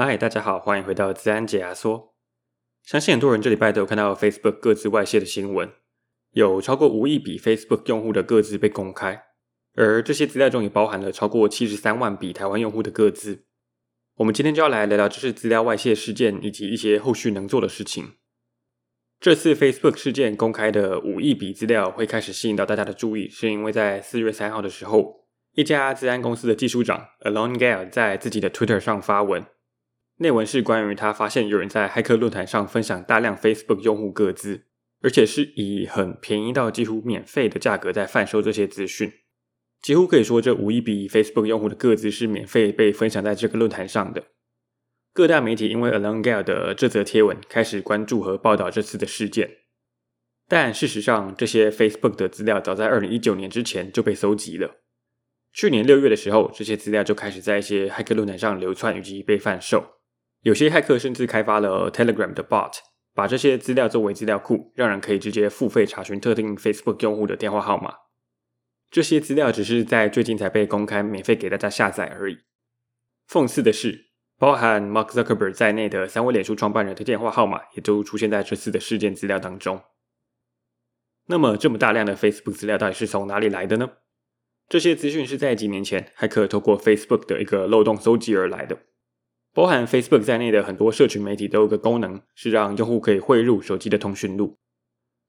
嗨，大家好，欢迎回到资安解压缩。相信很多人这礼拜都有看到 Facebook 个资外泄的新闻，有超过五亿笔 Facebook 用户的个资被公开，而这些资料中也包含了超过七十三万笔台湾用户的个资。我们今天就要来聊聊这次资料外泄事件以及一些后续能做的事情。这次 Facebook 事件公开的五亿笔资料会开始吸引到大家的注意，是因为在四月三号的时候，一家资安公司的技术长 Alon Gale 在自己的 Twitter 上发文，内文是关于他发现有人在骇客论坛上分享大量 Facebook 用户个资，而且是以很便宜到几乎免费的价格在贩售这些资讯，几乎可以说这五亿笔 Facebook 用户的个资是免费被分享在这个论坛上的。各大媒体因为 Alon Gale 的这则贴文开始关注和报道这次的事件，但事实上，这些 Facebook 的资料早在二零一九年之前就被搜集了。去年六月的时候，这些资料就开始在一些骇客论坛上流窜以及被贩售。有些骇客甚至开发了 Telegram 的 bot，把这些资料作为资料库，让人可以直接付费查询特定 Facebook 用户的电话号码。这些资料只是在最近才被公开，免费给大家下载而已。讽刺的是，包含 Mark Zuckerberg 在内的三位脸书创办人的电话号码，也都出现在这次的事件资料当中。那么，这么大量的 Facebook 资料到底是从哪里来的呢？这些资讯是在几年前骇客透过 Facebook 的一个漏洞搜集而来的。包含 Facebook 在内的很多社群媒体都有个功能，是让用户可以汇入手机的通讯录，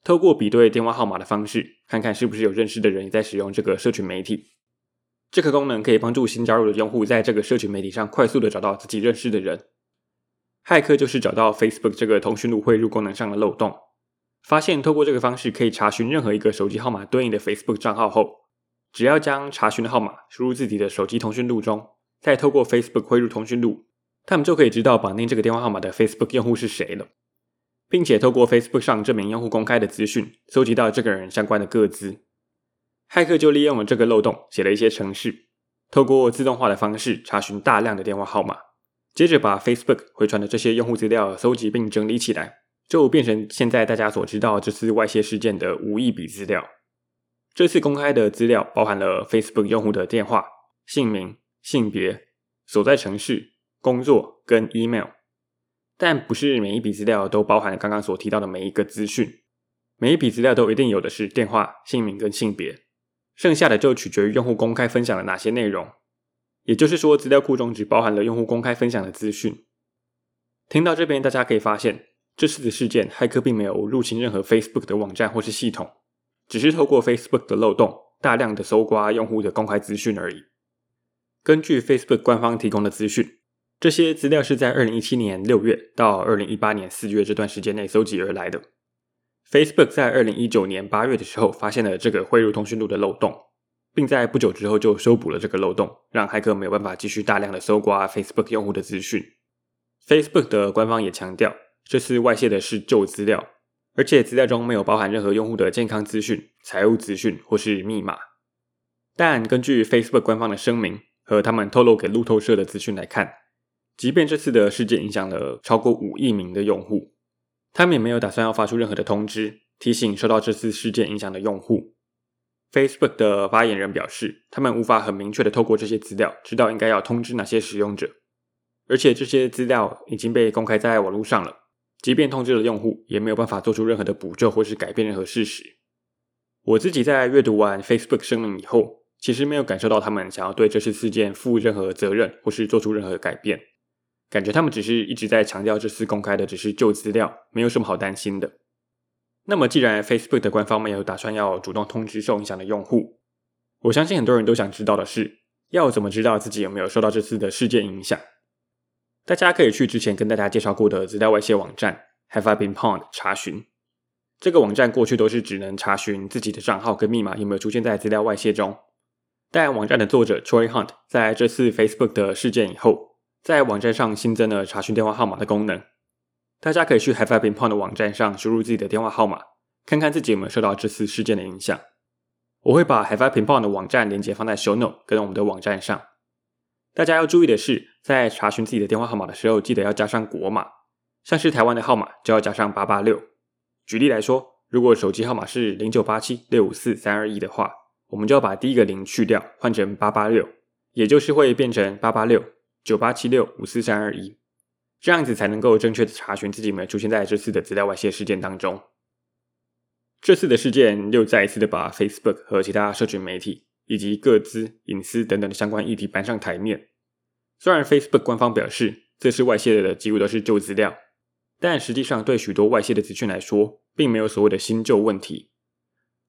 透过比对电话号码的方式，看看是不是有认识的人也在使用这个社群媒体。这个功能可以帮助新加入的用户在这个社群媒体上快速的找到自己认识的人。骇客就是找到 Facebook 这个通讯录汇入功能上的漏洞，发现透过这个方式可以查询任何一个手机号码对应的 Facebook 账号后，只要将查询的号码输入自己的手机通讯录中，再透过 Facebook 汇入通讯录，他们就可以知道绑定这个电话号码的 Facebook 用户是谁了，并且透过 Facebook 上这名用户公开的资讯，搜集到这个人相关的个资。骇客就利用了这个漏洞，写了一些程式，透过自动化的方式查询大量的电话号码，接着把 Facebook 回传的这些用户资料搜集并整理起来，就变成现在大家所知道这次外泄事件的五亿笔资料。这次公开的资料包含了 Facebook 用户的电话、姓名、性别、所在城市、工作跟 email，但不是每一笔资料都包含刚刚所提到的每一个资讯，每一笔资料都一定有的是电话、姓名跟性别。剩下的就取决于用户公开分享了哪些内容，也就是说，资料库中只包含了用户公开分享的资讯。听到这边，大家可以发现，这次的事件，骇客并没有入侵任何 Facebook 的网站或是系统，只是透过 Facebook 的漏洞，大量的搜刮用户的公开资讯而已。根据 Facebook 官方提供的资讯，这些资料是在2017年6月到2018年4月这段时间内搜集而来的。Facebook 在二零一九年八月的时候发现了这个汇入通讯录的漏洞，并在不久之后就修补了这个漏洞，让骇客没有办法继续大量的搜刮 Facebook 用户的资讯。Facebook 的官方也强调，这次外泄的是旧资料，而且资料中没有包含任何用户的健康资讯、财务资讯或是密码。但根据 Facebook 官方的声明和他们透露给路透社的资讯来看，即便这次的事件影响了超过五亿名的用户。他们也没有打算要发出任何的通知，提醒受到这次事件影响的用户。Facebook 的发言人表示，他们无法很明确的透过这些资料，知道应该要通知哪些使用者，而且这些资料已经被公开在网络上了，即便通知了用户，也没有办法做出任何的补救或是改变任何事实。我自己在阅读完 Facebook 声明以后，其实没有感受到他们想要对这次事件负任何责任，或是做出任何改变。感觉他们只是一直在强调，这次公开的只是旧资料，没有什么好担心的。那么，既然 Facebook 的官方没有打算要主动通知受影响的用户，我相信很多人都想知道的是，要怎么知道自己有没有受到这次的事件影响？大家可以去之前跟大家介绍过的资料外泄网站 Have I Been Pwned 查询。这个网站过去都是只能查询自己的账号跟密码有没有出现在资料外泄中，但网站的作者 Troy Hunt 在这次 Facebook 的事件以后，在网站上新增了查询电话号码的功能，大家可以去 Have I Been Pwned 的网站上输入自己的电话号码，看看自己有没有受到这次事件的影响。我会把 Have I Been Pwned 的网站连接放在 Show Note 跟我们的网站上。大家要注意的是，在查询自己的电话号码的时候，记得要加上国码，像是台湾的号码就要加上八八六。举例来说，如果手机号码是零九八七六五四三二一的话，我们就要把第一个零去掉，换成八八六，也就是会变成八八六。九八七六五四三二一，这样子才能够正确的查询自己有没有出现在这次的资料外泄事件当中。这次的事件又再一次的把 Facebook 和其他社群媒体以及个资、隐私等等的相关议题搬上台面。虽然 Facebook 官方表示这次外泄的几乎都是旧资料，但实际上对许多外泄的资讯来说，并没有所谓的新旧问题。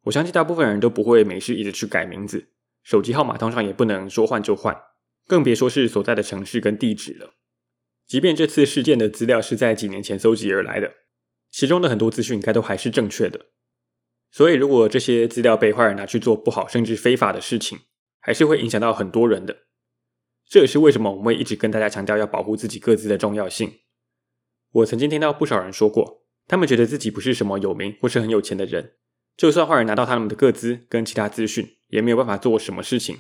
我相信大部分人都不会没事一直去改名字，手机号码通常也不能说换就换，更别说是所在的城市跟地址了。即便这次事件的资料是在几年前搜集而来的，其中的很多资讯应该都还是正确的。所以，如果这些资料被坏人拿去做不好甚至非法的事情，还是会影响到很多人的。这也是为什么我们会一直跟大家强调要保护自己各自的重要性。我曾经听到不少人说过，他们觉得自己不是什么有名或是很有钱的人，就算坏人拿到他们的个资跟其他资讯，也没有办法做什么事情，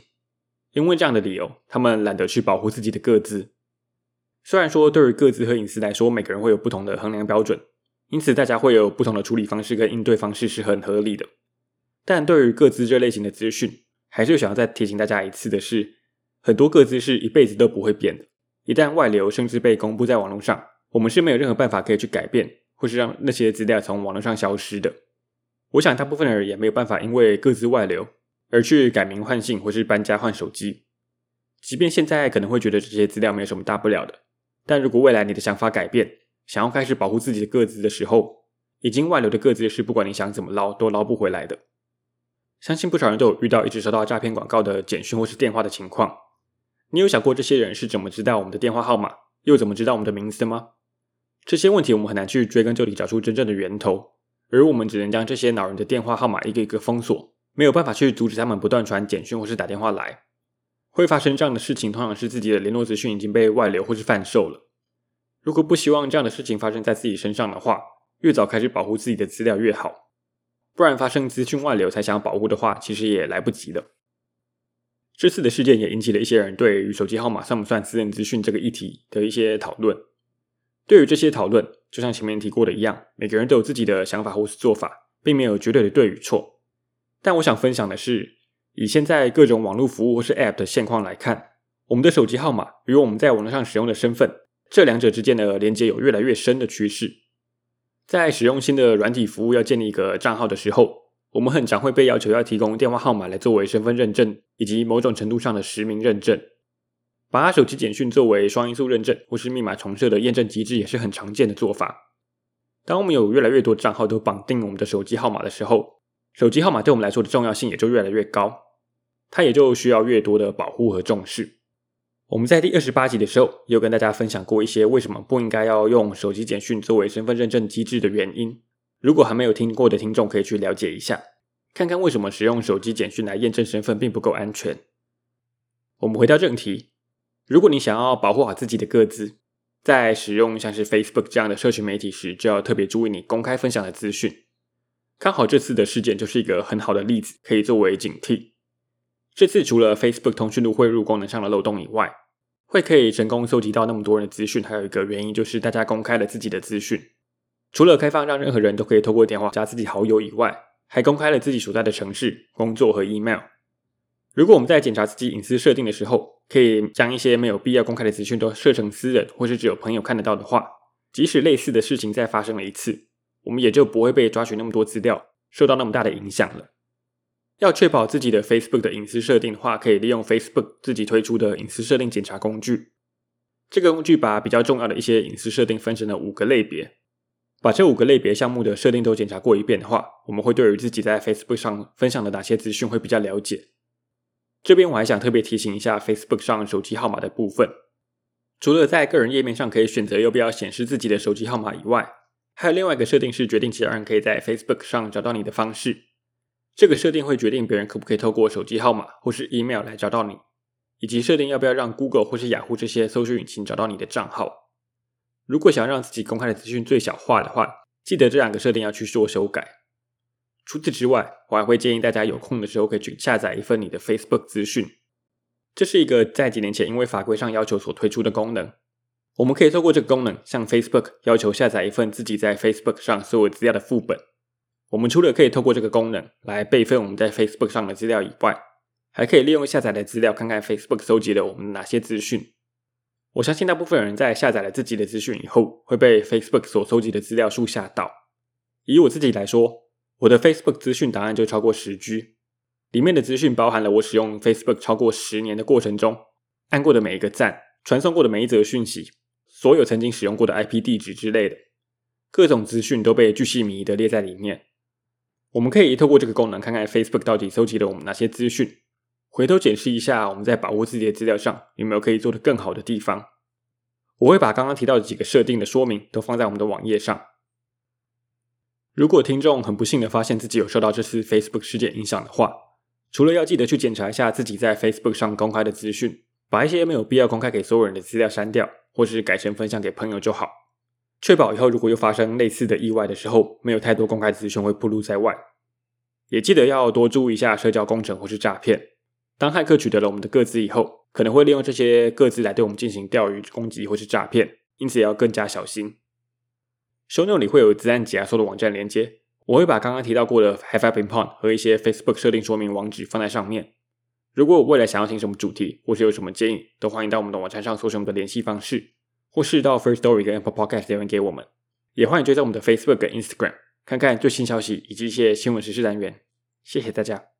因为这样的理由，他们懒得去保护自己的个资。虽然说对于个资和隐私来说，每个人会有不同的衡量标准。因此，大家会有不同的处理方式跟应对方式是很合理的。但对于个资这类型的资讯，还是想要再提醒大家一次的是，很多个资是一辈子都不会变的。一旦外流，甚至被公布在网络上，我们是没有任何办法可以去改变，或是让那些资料从网络上消失的。我想，大部分的人也没有办法因为个资外流而去改名换姓或是搬家换手机。即便现在可能会觉得这些资料没有什么大不了的，但如果未来你的想法改变，想要开始保护自己的个资的时候，已经外流的个资是不管你想怎么捞都捞不回来的。相信不少人都有遇到一直收到诈骗广告的简讯或是电话的情况。你有想过这些人是怎么知道我们的电话号码，又怎么知道我们的名字的吗？这些问题我们很难去追根究底找出真正的源头，而我们只能将这些恼人的电话号码一个一个封锁，没有办法去阻止他们不断传简讯或是打电话来。会发生这样的事情，通常是自己的联络资讯已经被外流或是贩售了。如果不希望这样的事情发生在自己身上的话，越早开始保护自己的资料越好。不然发生资讯外流才想要保护的话，其实也来不及了。这次的事件也引起了一些人对于手机号码算不算私人资讯这个议题的一些讨论。对于这些讨论，就像前面提过的一样，每个人都有自己的想法或是做法，并没有绝对的对与错。但我想分享的是，以现在各种网络服务或是 App 的现况来看，我们的手机号码与我们在网络上使用的身份。这两者之间的连接有越来越深的趋势。在使用新的软体服务要建立一个账号的时候，我们很常会被要求要提供电话号码来作为身份认证，以及某种程度上的实名认证。把手机简讯作为双因素认证或是密码重设的验证机制也是很常见的做法。当我们有越来越多账号都绑定我们的手机号码的时候，手机号码对我们来说的重要性也就越来越高，它也就需要越多的保护和重视。我们在第二十八集的时候，也有跟大家分享过一些为什么不应该要用手机简讯作为身份认证机制的原因。如果还没有听过的听众，可以去了解一下，看看为什么使用手机简讯来验证身份并不够安全。我们回到正题，如果你想要保护好自己的个资，在使用像是 Facebook 这样的社群媒体时，就要特别注意你公开分享的资讯。刚好这次的事件就是一个很好的例子，可以作为警惕。这次除了 Facebook 通讯录汇入功能上的漏洞以外，会可以成功搜集到那么多人的资讯，还有一个原因就是大家公开了自己的资讯。除了开放让任何人都可以透过电话加自己好友以外，还公开了自己所在的城市、工作和 email。如果我们在检查自己隐私设定的时候，可以将一些没有必要公开的资讯都设成私人，或是只有朋友看得到的话，即使类似的事情再发生了一次，我们也就不会被抓取那么多资料，受到那么大的影响了。要确保自己的 Facebook 的隐私设定的话，可以利用 Facebook 自己推出的隐私设定检查工具。这个工具把比较重要的一些隐私设定分成了五个类别。把这五个类别项目的设定都检查过一遍的话，我们会对于自己在 Facebook 上分享的哪些资讯会比较了解。这边我还想特别提醒一下 Facebook 上手机号码的部分。除了在个人页面上可以选择要不要显示自己的手机号码以外，还有另外一个设定是决定其他人可以在 Facebook 上找到你的方式。这个设定会决定别人可不可以透过手机号码或是 email 来找到你，以及设定要不要让 Google 或是雅虎这些搜索引擎找到你的账号。如果想要让自己公开的资讯最小化的话，记得这两个设定要去做修改。除此之外，我还会建议大家有空的时候可以去下载一份你的 Facebook 资讯。这是一个在几年前因为法规上要求所推出的功能。我们可以透过这个功能向 Facebook 要求下载一份自己在 Facebook 上所有资料的副本。我们除了可以透过这个功能来备份我们在 Facebook 上的资料以外，还可以利用下载的资料看看 Facebook 搜集了我们哪些资讯。我相信大部分人在下载了自己的资讯以后，会被 Facebook 所收集的资料数吓到。以我自己来说，我的 Facebook 资讯档案就超过十 G，里面的资讯包含了我使用 Facebook 超过十年的过程中，按过的每一个赞，传送过的每一则讯息，所有曾经使用过的 IP 地址之类的，各种资讯都被巨细靡遗的列在里面。我们可以透过这个功能，看看 Facebook 到底收集了我们哪些资讯。回头检视一下，我们在保护自己的资料上有没有可以做得更好的地方。我会把刚刚提到的几个设定的说明都放在我们的网页上。如果听众很不幸的发现自己有受到这次 Facebook 事件影响的话，除了要记得去检查一下自己在 Facebook 上公开的资讯，把一些没有必要公开给所有人的资料删掉，或是改成分享给朋友就好，确保以后如果又发生类似的意外的时候，没有太多公开资讯会暴露在外。也记得要多注意一下社交工程或是诈骗。当骇客取得了我们的个资以后，可能会利用这些个资来对我们进行钓鱼攻击或是诈骗，因此也要更加小心。Sono 里会有资安解压缩的网站连接，我会把刚刚提到过的 Have I Been Pawned 和一些 Facebook 设定说明网址放在上面。如果我未来想要听什么主题，或是有什么建议，都欢迎到我们的网站上搜寻我们的联系方式，或是到 First Story 跟 Apple Podcast 留言给我们。也欢迎追在我们的 Facebook 跟 Instagram，看看最新消息以及一些新闻时事单元。谢谢大家。